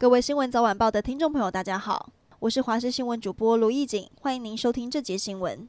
各位新闻早晚报的听众朋友，大家好，我是华视新闻主播卢艺锦，欢迎您收听这节新闻。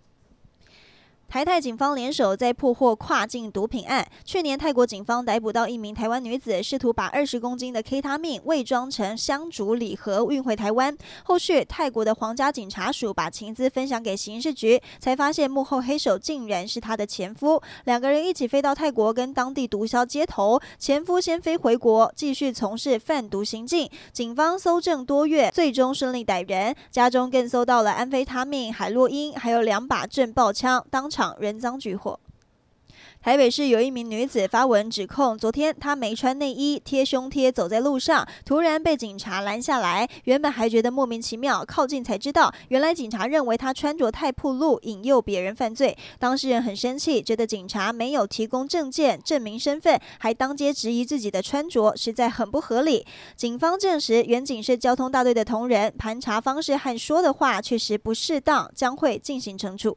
台泰警方联手在破获跨境毒品案。去年泰国警方逮捕到一名台湾女子，试图把二十公斤的 K 他命伪装成香烛礼盒运回台湾。后续泰国的皇家警察署把情资分享给刑事局，才发现幕后黑手竟然是她的前夫。两个人一起飞到泰国跟当地毒枭接头，前夫先飞回国继续从事贩毒行径。警方搜证多月，最终顺利逮人，家中更搜到了安非他命、海洛因，还有两把震爆枪，当场。人赃俱获。台北市有一名女子发文指控，昨天她没穿内衣贴胸贴走在路上，突然被警察拦下来。原本还觉得莫名其妙，靠近才知道，原来警察认为她穿着太暴露，引诱别人犯罪。当事人很生气，觉得警察没有提供证件证明身份，还当街质疑自己的穿着，实在很不合理。警方证实，员警是交通大队的同仁，盘查方式和说的话确实不适当，将会进行惩处。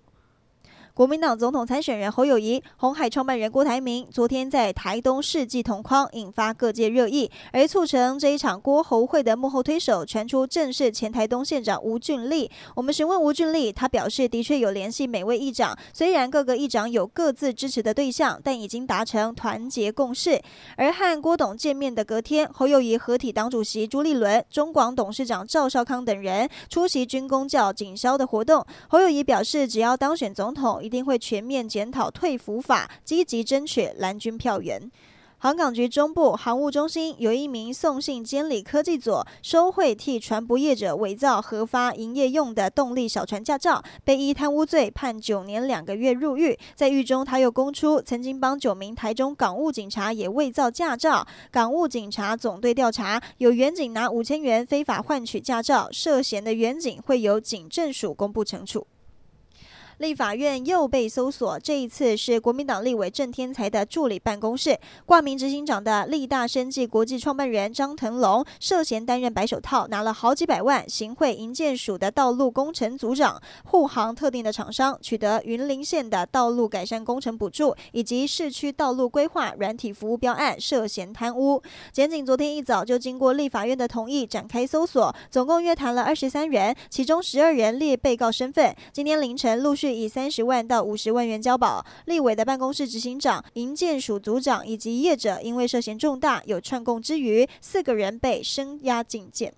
国民党总统参选人侯友谊、红海创办人郭台铭昨天在台东世纪同框，引发各界热议。而促成这一场郭侯会的幕后推手，传出正是前台东县长吴俊立。我们询问吴俊立，他表示的确有联系每位议长，虽然各个议长有各自支持的对象，但已经达成团结共识。而和郭董见面的隔天，侯友谊合体党主席朱立伦、中广董事长赵少康等人出席军公教警消的活动。侯友谊表示，只要当选总统，一定会全面检讨退服法，积极争取蓝军票源。航港局中部航务中心有一名送信监理科技组收贿替船舶业者伪造核发营业用的动力小船驾照，被依贪污罪判九年两个月入狱。在狱中，他又供出曾经帮九名台中港务警察也伪造驾照。港务警察总队调查，有员警拿五千元非法换取驾照，涉嫌的员警会由警政署公布惩处。立法院又被搜索，这一次是国民党立委郑天才的助理办公室。挂名执行长的立大生技国际创办人张腾龙涉嫌担任白手套，拿了好几百万，行贿营建署的道路工程组长，护航特定的厂商，取得云林县的道路改善工程补助，以及市区道路规划软体服务标案，涉嫌贪污。检警昨天一早就经过立法院的同意展开搜索，总共约谈了二十三人，其中十二人列被告身份。今天凌晨陆续续。以三十万到五十万元交保，立委的办公室执行长、营建署组长以及业者，因为涉嫌重大有串供之余，四个人被声押禁见。